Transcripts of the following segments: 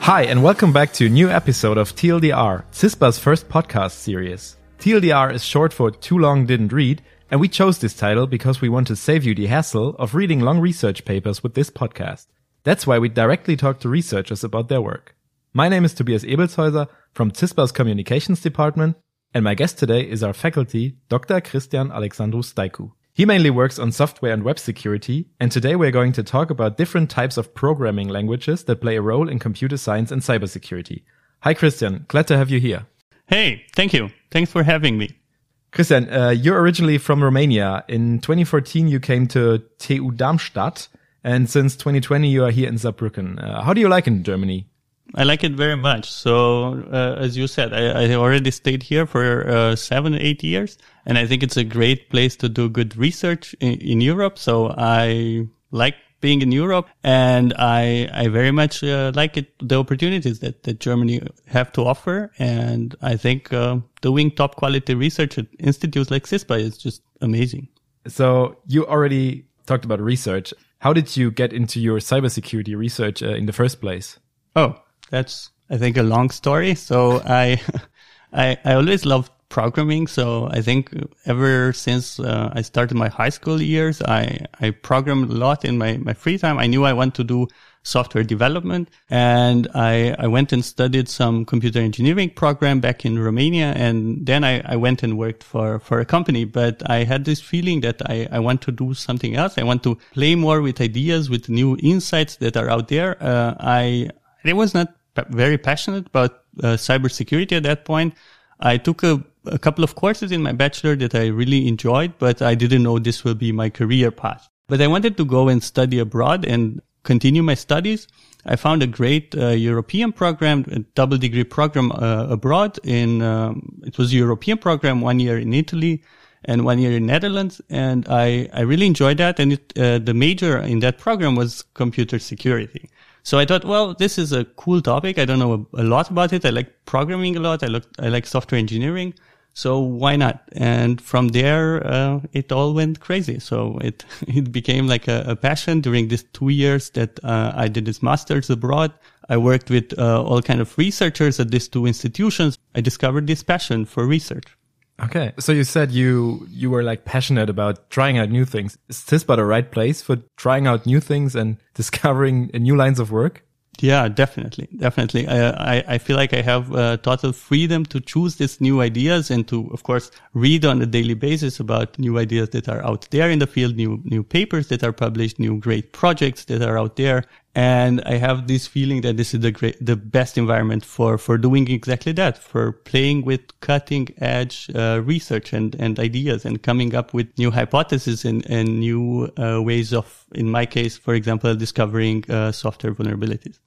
Hi, and welcome back to a new episode of TLDR, CISPA's first podcast series. TLDR is short for Too Long Didn't Read, and we chose this title because we want to save you the hassle of reading long research papers with this podcast. That's why we directly talk to researchers about their work. My name is Tobias Ebelshäuser from CISPA's Communications Department, and my guest today is our faculty, Dr. Cristian Alexandru Staicu. He mainly works on software and web security, and today we're going to talk about different types of programming languages that play a role in computer science and cybersecurity. Hi, Cristian. Glad to have you here. Hey, thank you. Thanks for having me. Cristian, uh, you're originally from Romania. In 2014, you came to TU Darmstadt, and since 2020, you are here in Saarbrücken. Uh, how do you like it in Germany? I like it very much. So, uh, as you said, I, I, already stayed here for uh, seven, eight years, and I think it's a great place to do good research in, in Europe. So I like being in Europe, and I I very much uh, like it the opportunities that that Germany have to offer, and I think uh, doing top quality research at institutes like CISPA is just amazing. So you already talked about research. How did you get into your cybersecurity research uh, in the first place? Oh, that's I think a long story. So I I I always loved programming. So I think ever since uh, I started my high school years, I I programmed a lot in my my free time. I knew I want to do software development and I, I went and studied some computer engineering program back in Romania and then I, I went and worked for, for a company, but I had this feeling that I, I want to do something else. I want to play more with ideas, with new insights that are out there. Uh, I, I was not very passionate about uh, cybersecurity at that point. I took a, a couple of courses in my bachelor that I really enjoyed, but I didn't know this will be my career path. But I wanted to go and study abroad and continue my studies. I found a great uh, European program, a double degree program uh, abroad in, um, it was a European program, one year in Italy and one year in Netherlands. And I, I really enjoyed that. And it, uh, the major in that program was computer security. So I thought, well, this is a cool topic. I don't know a, a lot about it. I like programming a lot. I look, I like software engineering. So why not? And from there, uh, it all went crazy. So it, it became like a, a passion during these two years that, uh, I did this master's abroad. I worked with, uh, all kind of researchers at these two institutions. I discovered this passion for research. Okay. So you said you you were like passionate about trying out new things. Is this CISPA the right place for trying out new things and discovering new lines of work? Yeah, definitely, definitely. I, I, I feel like I have total freedom to choose these new ideas and to, of course, read on a daily basis about new ideas that are out there in the field, new new papers that are published, new great projects that are out there. And I have this feeling that this is the great, the best environment for for doing exactly that, for playing with cutting edge uh, research and and ideas and coming up with new hypotheses and and new uh, ways of, in my case, for example, discovering uh, software vulnerabilities.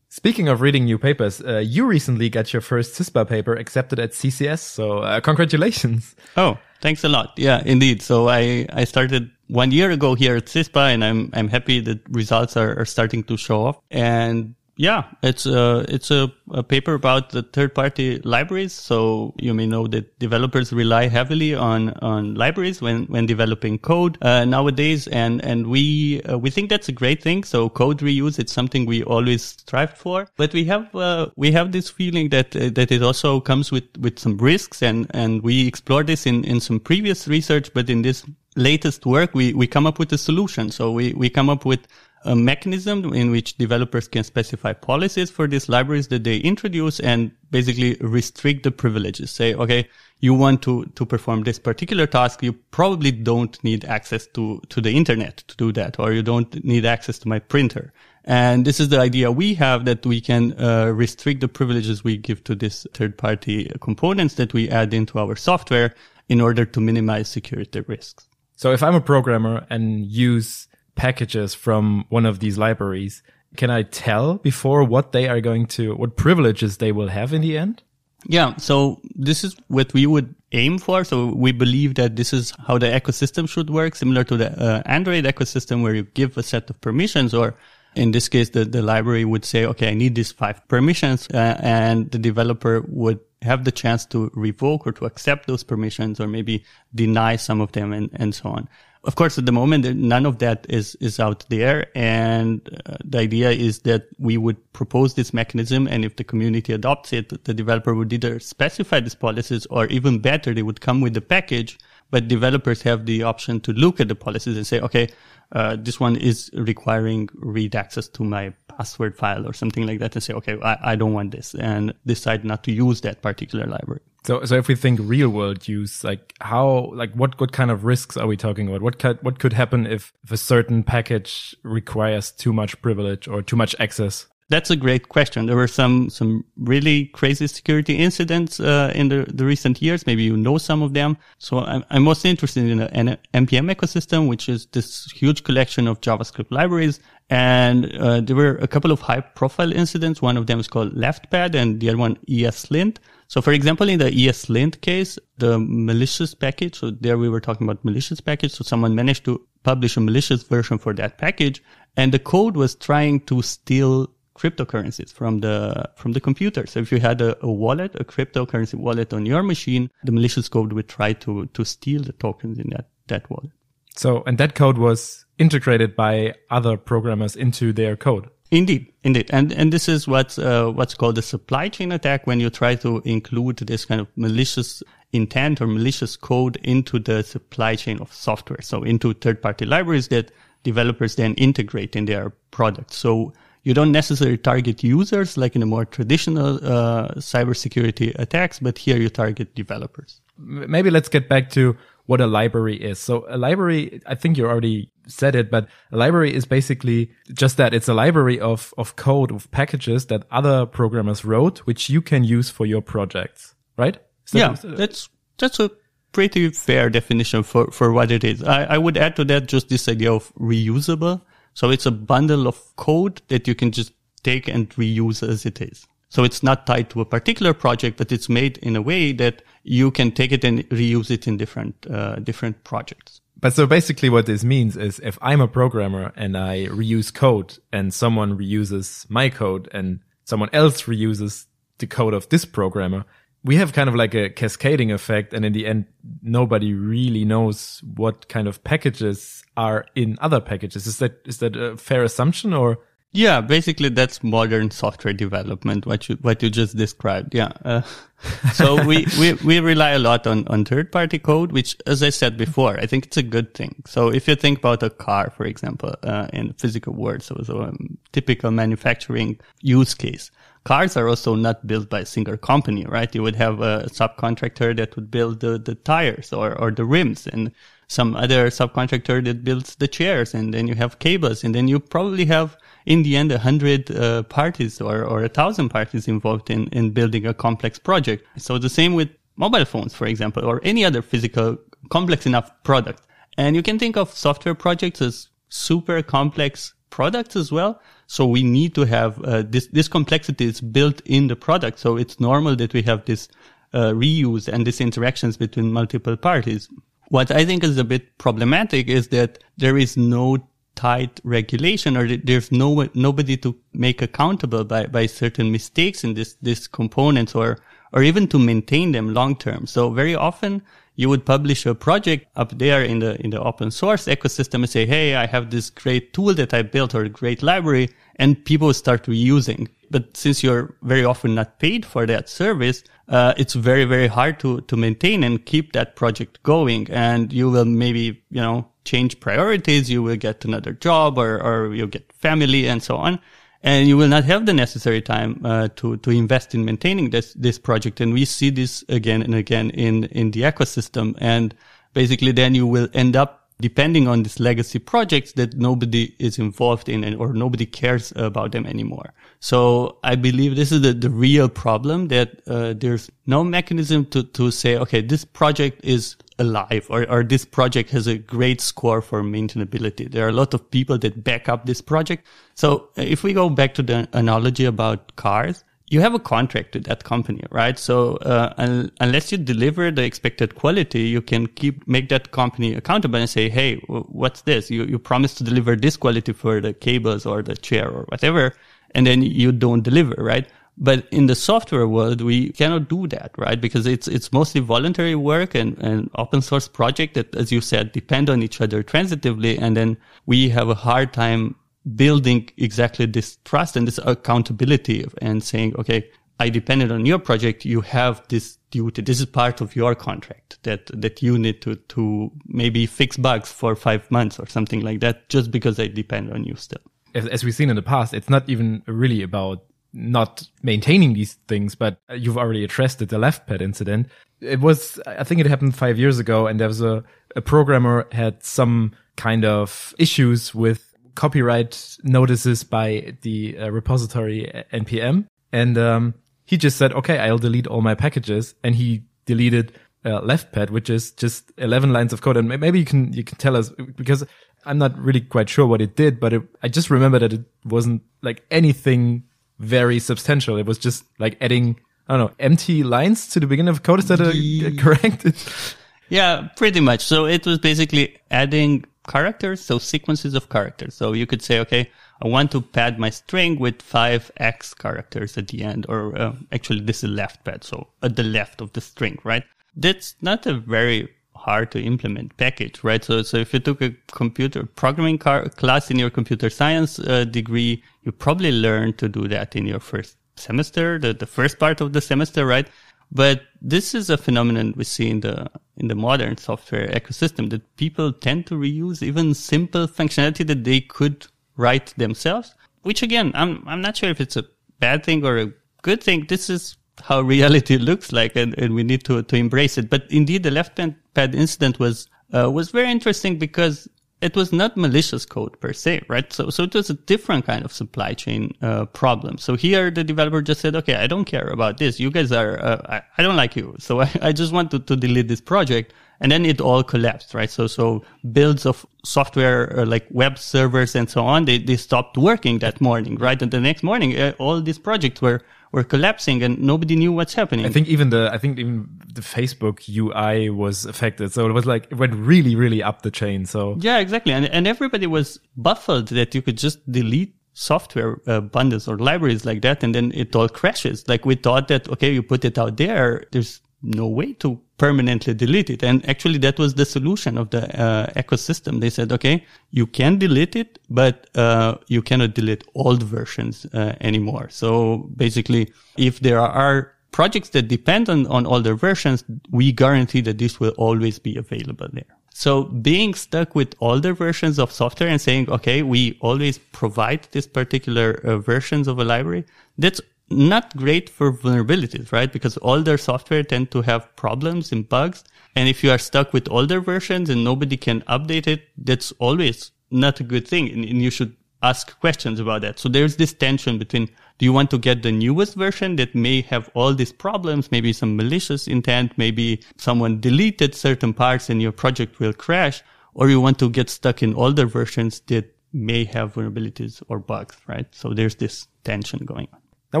Speaking of reading new papers, uh, you recently got your first CISPA paper accepted at CCS, so uh, congratulations. Oh, thanks a lot. Yeah, indeed. So I, I started one year ago here at CISPA and I'm, I'm happy that results are, are starting to show up. And yeah, it's a it's a, a, paper about the third party libraries. So you may know that developers rely heavily on on libraries when when developing code uh, nowadays, and and we uh, we think that's a great thing. So code reuse it's something we always strive for, but we have uh, we have this feeling that uh, that it also comes with with some risks, and and we explore this in in some previous research, but in this latest work we we come up with a solution. So we we come up with a mechanism in which developers can specify policies for these libraries that they introduce and basically restrict the privileges. Say, okay, you want to, to perform this particular task. You probably don't need access to, to the internet to do that, or you don't need access to my printer. And this is the idea we have that we can uh, restrict the privileges we give to these third party components that we add into our software in order to minimize security risks. So if I'm a programmer and use packages from one of these libraries, can I tell before what they are going to, what privileges they will have in the end? Yeah. So this is what we would aim for. So we believe that this is how the ecosystem should work, similar to the uh, Android ecosystem where you give a set of permissions or in this case, the, the library would say, okay, I need these five permissions, uh, and the developer would have the chance to revoke or to accept those permissions or maybe deny some of them and, and so on. Of course, at the moment, none of that is, is out there. And uh, the idea is that we would propose this mechanism. And if the community adopts it, the developer would either specify these policies or even better, they would come with the package. But developers have the option to look at the policies and say, okay, uh, this one is requiring read access to my password file or something like that and say, okay, I, I don't want this and decide not to use that particular library. So, so if we think real world use, like how, like what, what kind of risks are we talking about? What could, what could happen if, if a certain package requires too much privilege or too much access? That's a great question. There were some some really crazy security incidents uh, in the, the recent years. Maybe you know some of them. So I'm, I'm most interested in an npm ecosystem, which is this huge collection of JavaScript libraries. And uh, there were a couple of high profile incidents. One of them is called leftpad, and the other one ESLint. So for example, in the ESLint case, the malicious package, so there we were talking about malicious package. So someone managed to publish a malicious version for that package and the code was trying to steal cryptocurrencies from the from the computer. So if you had a, a, wallet, a cryptocurrency wallet on your machine, the malicious code would try to to steal the tokens in that that wallet. So and that code was integrated by other programmers into their code. Indeed, indeed, and and this is what's uh, what's called a supply chain attack when you try to include this kind of malicious intent or malicious code into the supply chain of software, so into third-party libraries that developers then integrate in their product. So you don't necessarily target users like in a more traditional uh, cybersecurity attacks, but here you target developers. Maybe let's get back to what a library is. So a library, I think you already said it, but a library is basically just that. It's a library of, of code, of packages that other programmers wrote, which you can use for your projects, right? That, yeah, that's, that's a pretty fair definition for, for what it is. I, I would add to that just this idea of reusable. So it's a bundle of code that you can just take and reuse as it is. So it's not tied to a particular project, but it's made in a way that you can take it and reuse it in different, uh, different projects. But so basically what this means is if I'm a programmer and I reuse code and someone reuses my code and someone else reuses the code of this programmer, we have kind of like a cascading effect. And in the end, nobody really knows what kind of packages are in other packages. Is that, is that a fair assumption or? Yeah, basically that's modern software development, what you, what you just described. Yeah. Uh, so we, we, we rely a lot on, on third party code, which, as I said before, I think it's a good thing. So if you think about a car, for example, uh, in physical world, so, so a typical manufacturing use case, cars are also not built by a single company, right? You would have a subcontractor that would build the, the tires or, or the rims and some other subcontractor that builds the chairs and then you have cables and then you probably have in the end a hundred uh, parties or, or a thousand parties involved in, in building a complex project. So the same with mobile phones, for example, or any other physical complex enough product. And you can think of software projects as super complex products as well. So we need to have uh, this this complexity is built in the product. So it's normal that we have this uh, reuse and these interactions between multiple parties. What I think is a bit problematic is that there is no tight regulation or there's no nobody to make accountable by, by certain mistakes in this this components or or even to maintain them long term. So very often you would publish a project up there in the in the open source ecosystem and say, "Hey, I have this great tool that I built or a great library," and people start reusing. But since you're very often not paid for that service, uh, it's very very hard to to maintain and keep that project going. And you will maybe you know change priorities. You will get another job or or you'll get family and so on and you will not have the necessary time uh, to to invest in maintaining this this project. And we see this again and again in in the ecosystem. And basically, then you will end up depending on these legacy projects that nobody is involved in and, or nobody cares about them anymore. So I believe this is the, the real problem that uh, there's no mechanism to, to say, okay, this project is alive or, or this project has a great score for maintainability. There are a lot of people that back up this project. So if we go back to the analogy about cars, you have a contract with that company, right? So uh, un- unless you deliver the expected quality, you can keep make that company accountable and say, "Hey, w- what's this? You you promised to deliver this quality for the cables or the chair or whatever, and then you don't deliver, right?" But in the software world, we cannot do that, right? Because it's, it's mostly voluntary work and, and open source project that, as you said, depend on each other transitively. And then we have a hard time building exactly this trust and this accountability and saying, okay, I depended on your project. You have this duty. This is part of your contract that, that you need to, to maybe fix bugs for five months or something like that, just because I depend on you still. As, as we've seen in the past, it's not even really about not maintaining these things, but you've already addressed it, the left pad incident. It was, I think it happened five years ago and there was a, a programmer had some kind of issues with copyright notices by the uh, repository npm. And, um, he just said, okay, I'll delete all my packages. And he deleted uh, left pad, which is just 11 lines of code. And maybe you can, you can tell us because I'm not really quite sure what it did, but it, I just remember that it wasn't like anything very substantial. It was just like adding, I don't know, empty lines to the beginning of code. Is that a, correct? yeah, pretty much. So it was basically adding characters, so sequences of characters. So you could say, okay, I want to pad my string with five X characters at the end, or uh, actually this is left pad, so at the left of the string, right? That's not a very hard to implement package, right? So, so if you took a computer programming car- class in your computer science uh, degree, you probably learned to do that in your first semester, the, the first part of the semester, right? But this is a phenomenon we see in the in the modern software ecosystem that people tend to reuse even simple functionality that they could write themselves. Which again, I'm I'm not sure if it's a bad thing or a good thing. This is how reality looks like, and, and we need to to embrace it. But indeed, the left pad incident was uh, was very interesting because it was not malicious code per se, right? So, so it was a different kind of supply chain uh, problem. So here the developer just said, okay, I don't care about this. You guys are, uh, I, I, don't like you. So I, I just want to, to delete this project. And then it all collapsed, right? So, so builds of software uh, like web servers and so on, they, they stopped working that morning, right? And the next morning, uh, all these projects were, were collapsing and nobody knew what's happening. I think even the I think even the Facebook UI was affected. So it was like it went really really up the chain. So Yeah, exactly. And and everybody was baffled that you could just delete software uh, bundles or libraries like that and then it all crashes. Like we thought that okay, you put it out there, there's no way to permanently delete it. And actually that was the solution of the uh, ecosystem. They said, okay, you can delete it, but uh, you cannot delete old versions uh, anymore. So basically, if there are projects that depend on, on older versions, we guarantee that this will always be available there. So being stuck with older versions of software and saying, okay, we always provide this particular uh, versions of a library, that's not great for vulnerabilities, right? Because older software tend to have problems and bugs. And if you are stuck with older versions and nobody can update it, that's always not a good thing. And, and you should ask questions about that. So there's this tension between do you want to get the newest version that may have all these problems, maybe some malicious intent, maybe someone deleted certain parts and your project will crash, or you want to get stuck in older versions that may have vulnerabilities or bugs, right? So there's this tension going on. Now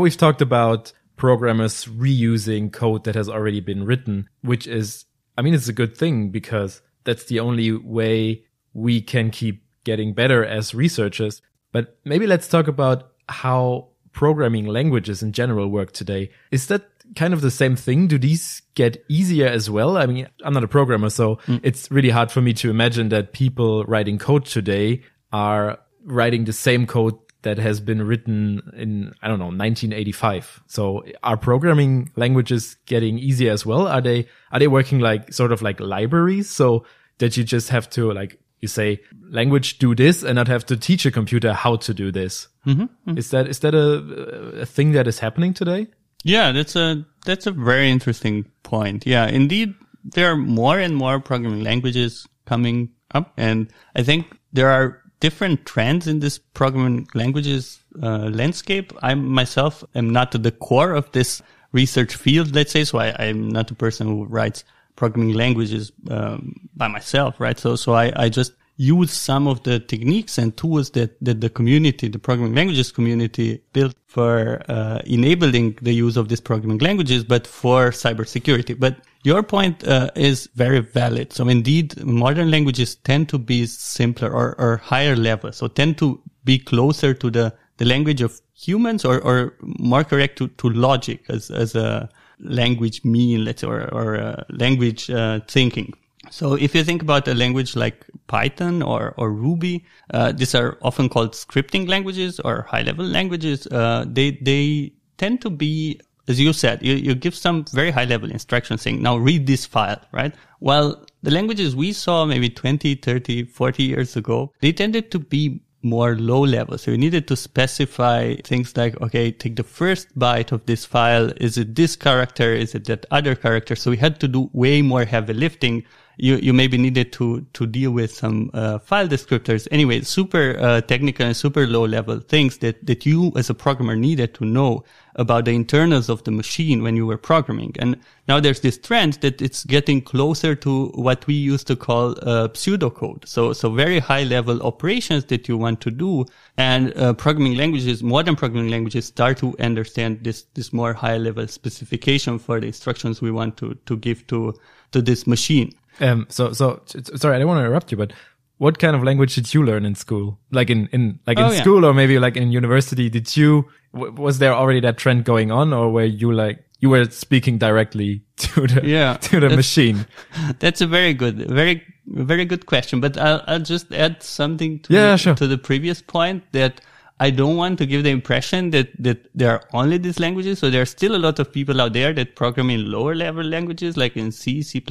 we've talked about programmers reusing code that has already been written, which is, I mean, it's a good thing because that's the only way we can keep getting better as researchers. But maybe let's talk about how programming languages in general work today. Is that kind of the same thing? Do these get easier as well? I mean, I'm not a programmer, so mm. it's really hard for me to imagine that people writing code today are writing the same code that has been written in, I don't know, 1985. So are programming languages getting easier as well? Are they, are they working like sort of like libraries? So that you just have to like, you say language do this and not have to teach a computer how to do this. Mm-hmm, mm-hmm. Is that, is that a, a thing that is happening today? Yeah, that's a, that's a very interesting point. Yeah, indeed, there are more and more programming languages coming up. And I think there are different trends in this programming languages uh, landscape. I myself am not at the core of this research field, let's say, so I, am not a person who writes programming languages um, by myself, right? So, so I, I just use some of the techniques and tools that, that the community, the programming languages community built for uh, enabling the use of these programming languages, but for cybersecurity. But your point uh, is very valid. So indeed, modern languages tend to be simpler or, or higher level. So tend to be closer to the the language of humans or, or more correct to, to logic as, as a language mean, let's or, or uh, language uh, thinking. So if you think about a language like Python or, or Ruby, uh, these are often called scripting languages or high level languages. Uh, they, they tend to be, as you said, you, you give some very high level instructions saying, now read this file, right? Well, the languages we saw maybe 20, 30, 40 years ago, they tended to be more low level. So you needed to specify things like, okay, take the first byte of this file. Is it this character? Is it that other character? So we had to do way more heavy lifting you, you maybe needed to, to deal with some, uh, file descriptors. Anyway, super, uh, technical and super low level things that, that you as a programmer needed to know about the internals of the machine when you were programming. And now there's this trend that it's getting closer to what we used to call, uh, pseudocode. So, so very high level operations that you want to do. And, uh, programming languages, modern programming languages start to understand this, this more high level specification for the instructions we want to, to give to, to this machine. Um, so, so sorry, I don't want to interrupt you, but what kind of language did you learn in school? Like in, in, like in oh, yeah. school or maybe like in university, did you, was there already that trend going on or were you like, you were speaking directly to the, yeah, to the machine? That's a very good, very, very good question, but I'll, I'll just add something to, yeah, the, sure. to the previous point that I don't want to give the impression that, that there are only these languages. So there are still a lot of people out there that program in lower level languages like in C, C++,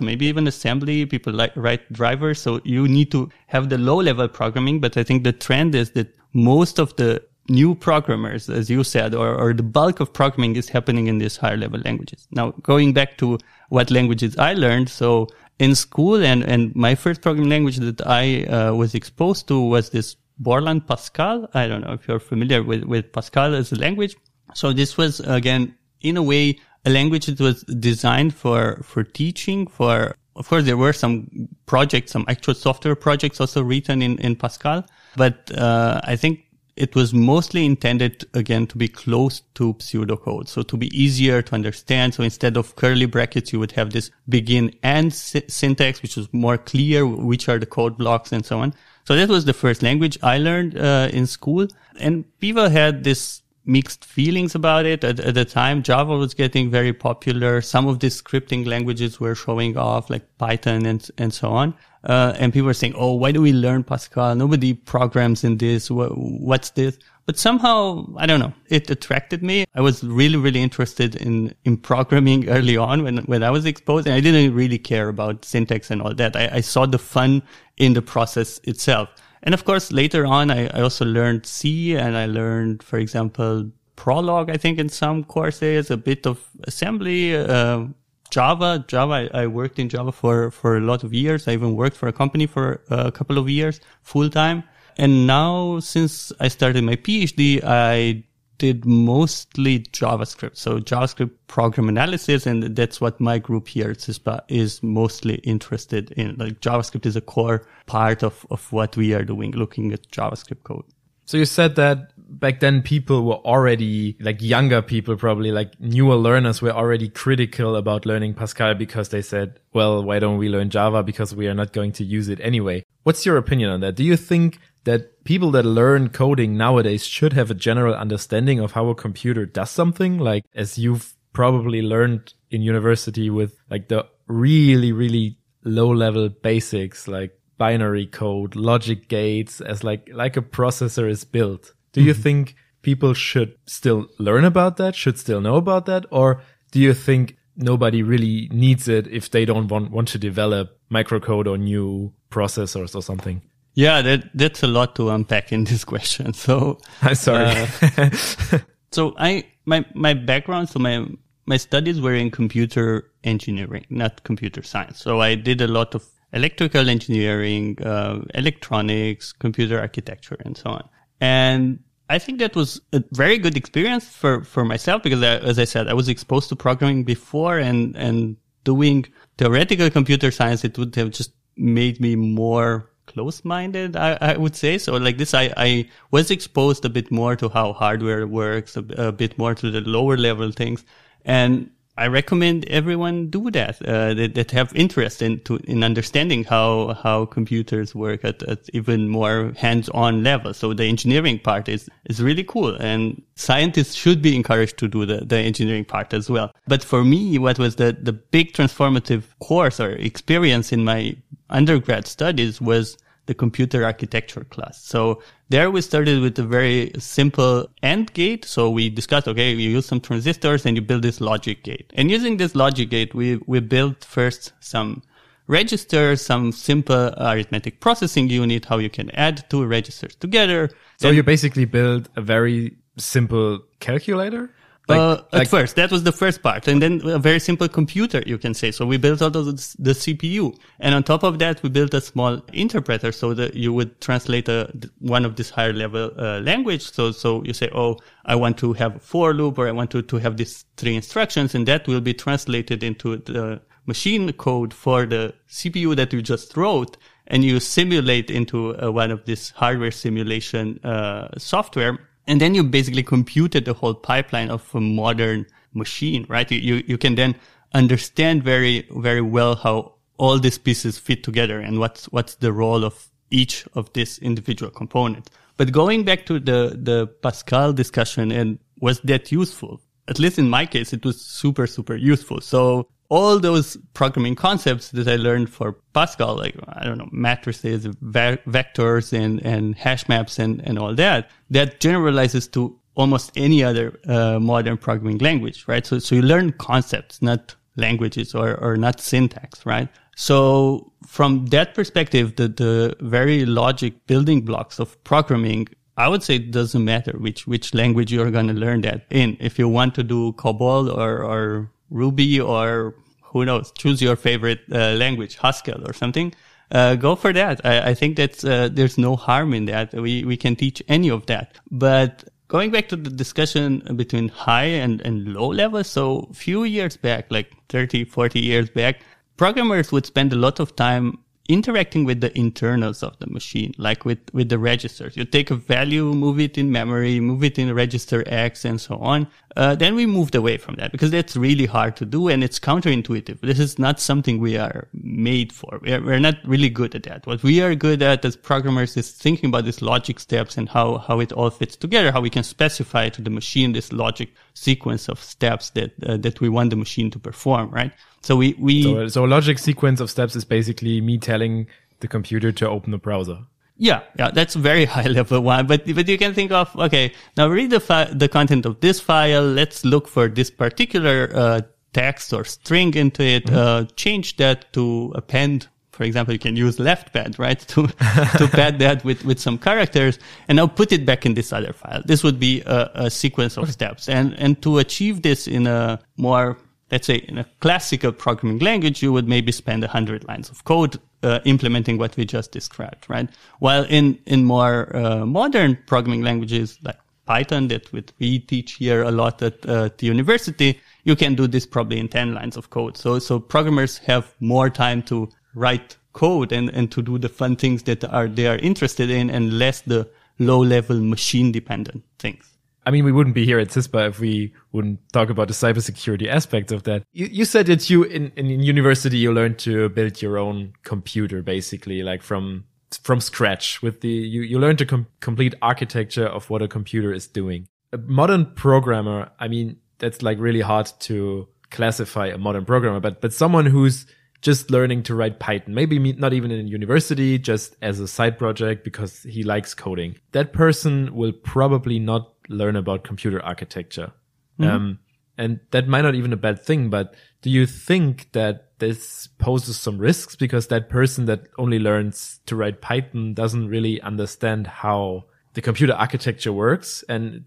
maybe even assembly. People like write drivers. So you need to have the low level programming. But I think the trend is that most of the new programmers, as you said, or, or the bulk of programming is happening in these higher level languages. Now, going back to what languages I learned. So in school and, and my first programming language that I uh, was exposed to was this Borland Pascal. I don't know if you're familiar with, with Pascal as a language. So this was again, in a way, a language that was designed for, for teaching, for, of course, there were some projects, some actual software projects also written in, in Pascal. But, uh, I think it was mostly intended again to be close to pseudocode. So to be easier to understand. So instead of curly brackets, you would have this begin and syntax, which is more clear, which are the code blocks and so on. So that was the first language I learned uh, in school. And people had this mixed feelings about it at, at, the time. Java was getting very popular. Some of these scripting languages were showing off, like Python and and so on. Uh, and people were saying, "Oh, why do we learn Pascal? Nobody programs in this. What, what's this?" But somehow, I don't know, it attracted me. I was really, really interested in, in programming early on when, when I was exposed and I didn't really care about syntax and all that. I, I saw the fun in the process itself. And of course, later on, I, I also learned C and I learned, for example, Prolog, I think in some courses, a bit of assembly, uh, Java. Java, I, I, worked in Java for, for a lot of years. I even worked for a company for a couple of years full time. And now, since I started my PhD, I did mostly JavaScript. So JavaScript program analysis. And that's what my group here at CISPA is mostly interested in. Like JavaScript is a core part of, of what we are doing, looking at JavaScript code. So you said that back then people were already like younger people, probably like newer learners were already critical about learning Pascal because they said, well, why don't we learn Java? Because we are not going to use it anyway. What's your opinion on that? Do you think that people that learn coding nowadays should have a general understanding of how a computer does something, like as you've probably learned in university with like the really, really low level basics, like binary code, logic gates as like, like a processor is built. Do you mm -hmm. think people should still learn about that? Should still know about that? Or do you think nobody really needs it if they don't want, want to develop microcode or new processors or something? Yeah, that, that's a lot to unpack in this question. So I'm sorry. Uh, so I my my background, so my my studies were in computer engineering, not computer science. So I did a lot of electrical engineering, uh, electronics, computer architecture, and so on. And I think that was a very good experience for, for myself because I, as I said, I was exposed to programming before and, and doing theoretical computer science. It would have just made me more close-minded, I, I, would say. So like this, I, I was exposed a bit more to how hardware works, a, a bit more to the lower level things. And I recommend everyone do that, uh, that, that have interest in to, in understanding how how computers work at, at even more hands-on level. So the engineering part is is really cool, and scientists should be encouraged to do the, the engineering part as well. But for me, what was the the big transformative course or experience in my undergrad studies was the computer architecture class. So there we started with a very simple AND gate. So we discussed, okay, you use some transistors and you build this logic gate. And using this logic gate, we, we built first some registers, some simple arithmetic processing unit, how you can add two registers together. So then, you basically build a very simple calculator? Like, uh, at like, first, that was the first part. And then a very simple computer, you can say. So we built out of the CPU. And on top of that, we built a small interpreter so that you would translate a, one of this higher level uh, language. So, so you say, oh, I want to have a for loop or I want to, to have these three instructions and that will be translated into the machine code for the CPU that you just wrote. And you simulate into uh, one of this hardware simulation uh, software and then you basically computed the whole pipeline of a modern machine, right? You, you can then understand very, very well how all these pieces fit together and what's, what's the role of each of these individual components. But going back to the, the Pascal discussion and was that useful? At least in my case, it was super, super useful. So all those programming concepts that I learned for Pascal, like, I don't know, matrices, ve- vectors and, and hash maps and, and all that, that generalizes to almost any other uh, modern programming language, right? So, so you learn concepts, not languages or, or not syntax, right? So from that perspective, the, the very logic building blocks of programming I would say it doesn't matter which which language you're going to learn that in. If you want to do COBOL or, or Ruby or who knows, choose your favorite uh, language, Haskell or something. Uh, go for that. I, I think that uh, there's no harm in that. We we can teach any of that. But going back to the discussion between high and, and low level, so few years back, like 30, 40 years back, programmers would spend a lot of time interacting with the internals of the machine, like with, with the registers. You take a value, move it in memory, move it in register X and so on. Uh, then we moved away from that because that's really hard to do and it's counterintuitive. This is not something we are made for. We're, we're not really good at that. What we are good at as programmers is thinking about these logic steps and how, how it all fits together, how we can specify to the machine this logic sequence of steps that, uh, that we want the machine to perform, right? So we, we, so, so a logic sequence of steps is basically me telling the computer to open the browser. Yeah, yeah, that's a very high level one. But but you can think of okay, now read the fi- the content of this file. Let's look for this particular uh, text or string into it. Mm-hmm. Uh, change that to append. For example, you can use left pad, right, to to pad that with with some characters, and now put it back in this other file. This would be a, a sequence of okay. steps, and and to achieve this in a more let's say in a classical programming language, you would maybe spend a hundred lines of code uh, implementing what we just described, right? While in in more uh, modern programming languages like Python, that we teach here a lot at uh, the university, you can do this probably in ten lines of code. So so programmers have more time to write code and and to do the fun things that are they are interested in, and less the low level machine dependent things. I mean, we wouldn't be here at CISPA if we wouldn't talk about the cybersecurity aspects of that. You, you said that you in, in university you learned to build your own computer, basically, like from from scratch. With the you you learned the com complete architecture of what a computer is doing. A modern programmer, I mean, that's like really hard to classify a modern programmer, but but someone who's just learning to write Python, maybe not even in university, just as a side project because he likes coding. That person will probably not learn about computer architecture. Mm-hmm. Um, and that might not even a bad thing, but do you think that this poses some risks because that person that only learns to write Python doesn't really understand how the computer architecture works and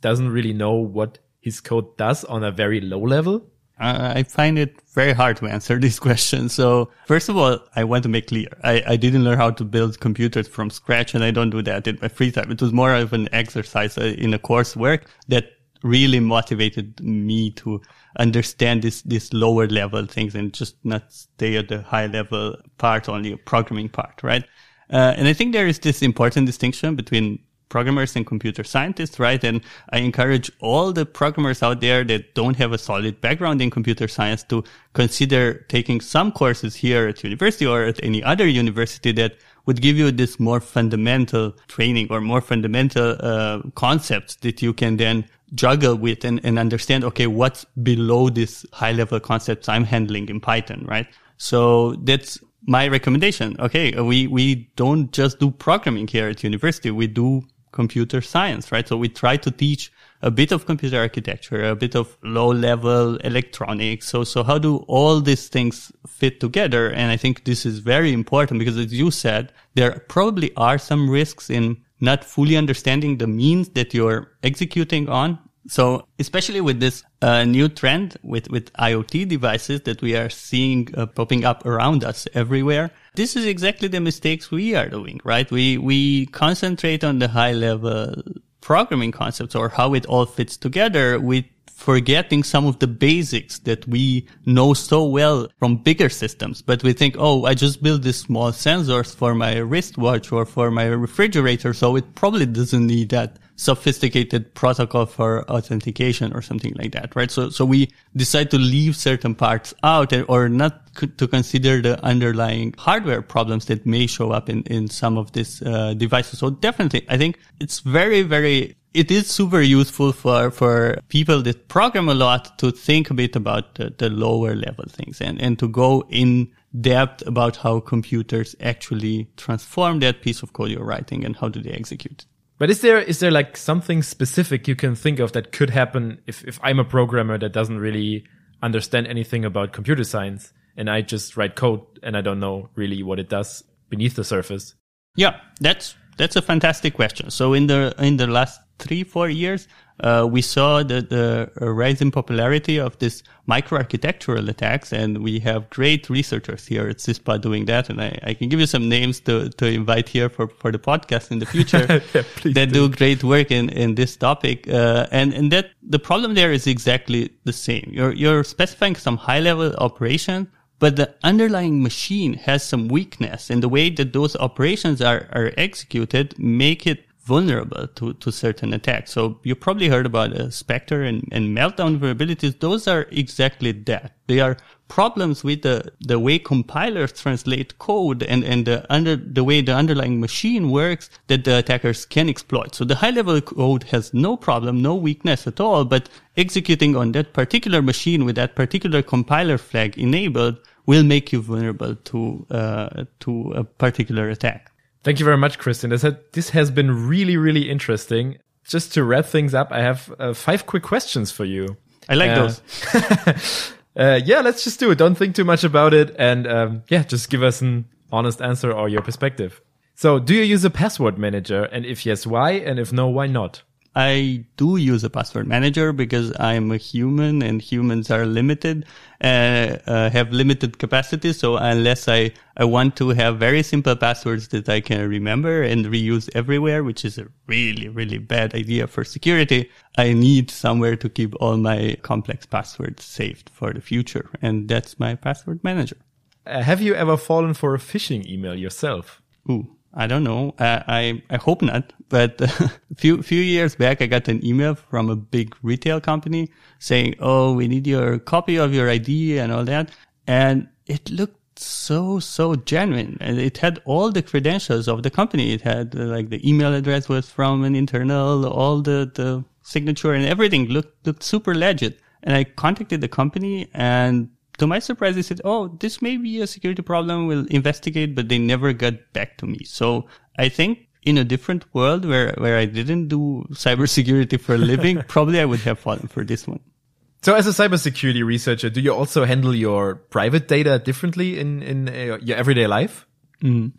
doesn't really know what his code does on a very low level? I find it very hard to answer this question. So first of all, I want to make clear, I, I didn't learn how to build computers from scratch and I don't do that in my free time. It was more of an exercise uh, in a coursework that really motivated me to understand this, this lower level things and just not stay at the high level part, only programming part, right? Uh, and I think there is this important distinction between programmers and computer scientists, right? And I encourage all the programmers out there that don't have a solid background in computer science to consider taking some courses here at university or at any other university that would give you this more fundamental training or more fundamental uh, concepts that you can then juggle with and, and understand, okay, what's below this high level concepts I'm handling in Python, right? So that's my recommendation. Okay. We, we don't just do programming here at university. We do computer science, right? So we try to teach a bit of computer architecture, a bit of low level electronics. So, so how do all these things fit together? And I think this is very important because as you said, there probably are some risks in not fully understanding the means that you're executing on. So especially with this uh, new trend with, with IoT devices that we are seeing uh, popping up around us everywhere, this is exactly the mistakes we are doing, right? We, we concentrate on the high level programming concepts or how it all fits together with forgetting some of the basics that we know so well from bigger systems. But we think, oh, I just built these small sensors for my wristwatch or for my refrigerator. So it probably doesn't need that sophisticated protocol for authentication or something like that, right? So, so we decide to leave certain parts out or not to consider the underlying hardware problems that may show up in, in some of these uh, devices. So definitely, I think it's very, very it is super useful for, for people that program a lot to think a bit about the, the lower level things and, and to go in depth about how computers actually transform that piece of code you're writing and how do they execute. But is there is there like something specific you can think of that could happen if, if I'm a programmer that doesn't really understand anything about computer science and I just write code and I don't know really what it does beneath the surface? Yeah, that's that's a fantastic question. So in the in the last three, four years, uh, we saw the, the rise in popularity of this microarchitectural attacks, and we have great researchers here at CISPA doing that. And I, I can give you some names to, to invite here for, for the podcast in the future yeah, that do. do. great work in, in this topic. Uh, and, and that the problem there is exactly the same. You're, you're specifying some high level operation, but the underlying machine has some weakness and the way that those operations are, are executed make it vulnerable to, to certain attacks. So you probably heard about uh, Spectre and, and Meltdown vulnerabilities. Those are exactly that. They are problems with the, the way compilers translate code and, and the under, the way the underlying machine works that the attackers can exploit. So the high level code has no problem, no weakness at all, but executing on that particular machine with that particular compiler flag enabled will make you vulnerable to, uh, to a particular attack. Thank you very much, Cristian. This, had, this has been really, really interesting. Just to wrap things up, I have uh, five quick questions for you. I like uh, those. uh, yeah, let's just do it. Don't think too much about it. And um, yeah, just give us an honest answer or your perspective. So, do you use a password manager? And if yes, why? And if no, why not? I do use a password manager because I'm a human and humans are limited, uh, uh, have limited capacity. So unless I, I want to have very simple passwords that I can remember and reuse everywhere, which is a really, really bad idea for security, I need somewhere to keep all my complex passwords saved for the future. And that's my password manager. Uh, have you ever fallen for a phishing email yourself? Ooh. I don't know. I, I, I hope not. But a few, few years back, I got an email from a big retail company saying, Oh, we need your copy of your ID and all that. And it looked so, so genuine. And it had all the credentials of the company. It had uh, like the email address was from an internal, all the, the signature and everything looked, looked super legit. And I contacted the company and to my surprise, they said, "Oh, this may be a security problem. We'll investigate," but they never got back to me. So I think in a different world where where I didn't do cybersecurity for a living, probably I would have fallen for this one. So, as a cybersecurity researcher, do you also handle your private data differently in in uh, your everyday life? Mm.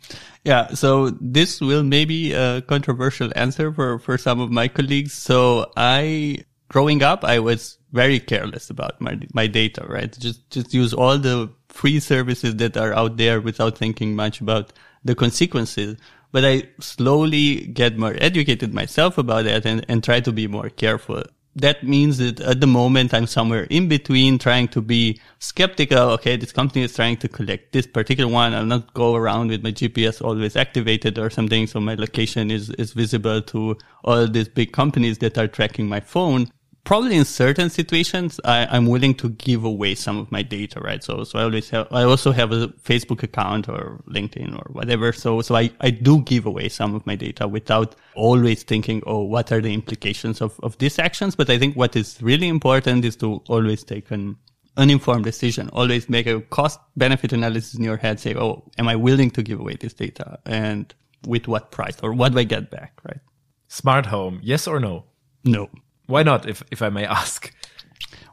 Yeah, so this will maybe a controversial answer for for some of my colleagues. So I growing up, I was very careless about my my data, right? Just just use all the free services that are out there without thinking much about the consequences. But I slowly get more educated myself about that and, and try to be more careful. that means that at the moment I'm somewhere in between trying to be skeptical. Okay. This company is trying to collect this particular one. I'll not go around with my GPS always activated or something. So my location is, is visible to all these big companies that are tracking my phone probably in certain situations, I, am willing to give away some of my data, right? So, so I always have, I also have a Facebook account or LinkedIn or whatever. So, so I, I do give away some of my data without always thinking, oh, what are the implications of, of these actions? But I think what is really important is to always take an uninformed decision. Always make a cost benefit analysis in your head. Say, oh, am I willing to give away this data? And with what price or what do I get back, right? Smart home, yes or no? No. Why not, if if I may ask?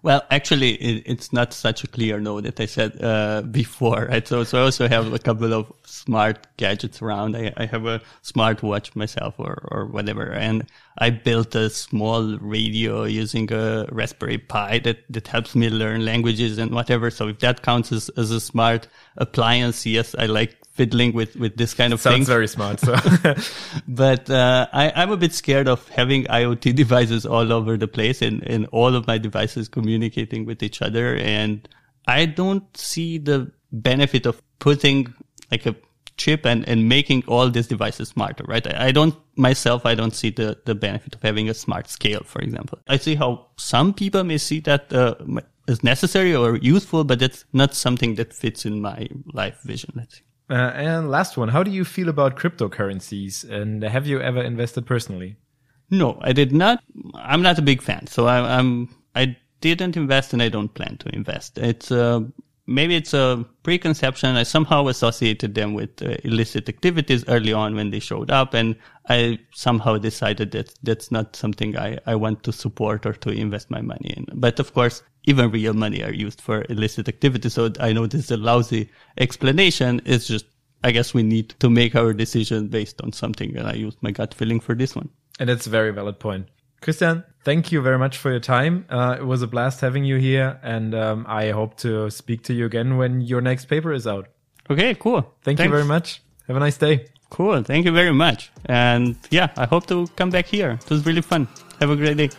Well, actually, it, it's not such a clear no that I said uh, before, right? So, so I also have a couple of smart gadgets around. I, I have a smart watch myself, or or whatever, and I built a small radio using a Raspberry Pi that that helps me learn languages and whatever. So, if that counts as, as a smart appliance, yes, I like fiddling with with this kind of Sounds things. very smart. So. but uh, I, I'm a bit scared of having IoT devices all over the place and, and all of my devices communicating with each other. And I don't see the benefit of putting like a chip and, and making all these devices smarter, right? I, I don't myself, I don't see the, the benefit of having a smart scale, for example. I see how some people may see that uh, as necessary or useful, but that's not something that fits in my life vision, let's say. Uh, and last one, how do you feel about cryptocurrencies? And have you ever invested personally? No, I did not. I'm not a big fan, so I, I'm I didn't invest, and I don't plan to invest. It's uh, maybe it's a preconception. I somehow associated them with uh, illicit activities early on when they showed up, and I somehow decided that that's not something I, I want to support or to invest my money in. But of course, even real money are used for illicit activities. So I know this is a lousy explanation. It's just, I guess we need to make our decision based on something. And I used my gut feeling for this one. And that's a very valid point. Cristian, thank you very much for your time. Uh, it was a blast having you here. And um, I hope to speak to you again when your next paper is out. Okay, cool. Thank Thanks. you very much. Have a nice day. Cool. Thank you very much. And yeah, I hope to come back here. It was really fun. Have a great day.